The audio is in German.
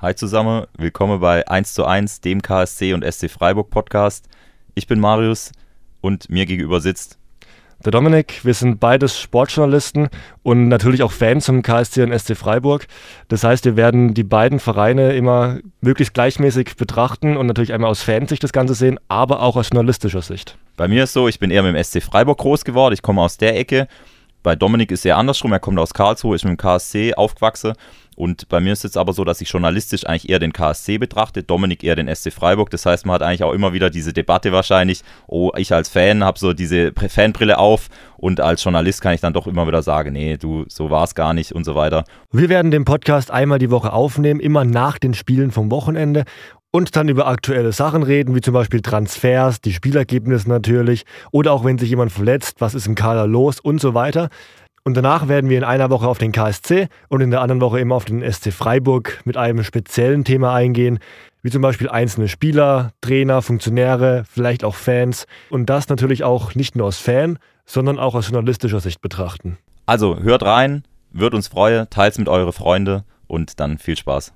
Hi zusammen, willkommen bei 1 zu 1, dem KSC und SC Freiburg Podcast. Ich bin Marius und mir gegenüber sitzt der Dominik. Wir sind beides Sportjournalisten und natürlich auch Fans vom KSC und SC Freiburg. Das heißt, wir werden die beiden Vereine immer möglichst gleichmäßig betrachten und natürlich einmal aus Fansicht das Ganze sehen, aber auch aus journalistischer Sicht. Bei mir ist so, ich bin eher mit dem SC Freiburg groß geworden. Ich komme aus der Ecke. Bei Dominik ist eher andersrum. Er kommt aus Karlsruhe, ist mit dem KSC aufgewachsen. Und bei mir ist es aber so, dass ich journalistisch eigentlich eher den KSC betrachte, Dominik eher den SC Freiburg. Das heißt, man hat eigentlich auch immer wieder diese Debatte wahrscheinlich, oh, ich als Fan habe so diese Fanbrille auf und als Journalist kann ich dann doch immer wieder sagen, nee, du, so war es gar nicht und so weiter. Wir werden den Podcast einmal die Woche aufnehmen, immer nach den Spielen vom Wochenende und dann über aktuelle Sachen reden, wie zum Beispiel Transfers, die Spielergebnisse natürlich oder auch wenn sich jemand verletzt, was ist im Kader los und so weiter. Und danach werden wir in einer Woche auf den KSC und in der anderen Woche immer auf den SC Freiburg mit einem speziellen Thema eingehen, wie zum Beispiel einzelne Spieler, Trainer, Funktionäre, vielleicht auch Fans. Und das natürlich auch nicht nur aus Fan, sondern auch aus journalistischer Sicht betrachten. Also hört rein, wird uns freuen, teilt es mit euren Freunden und dann viel Spaß.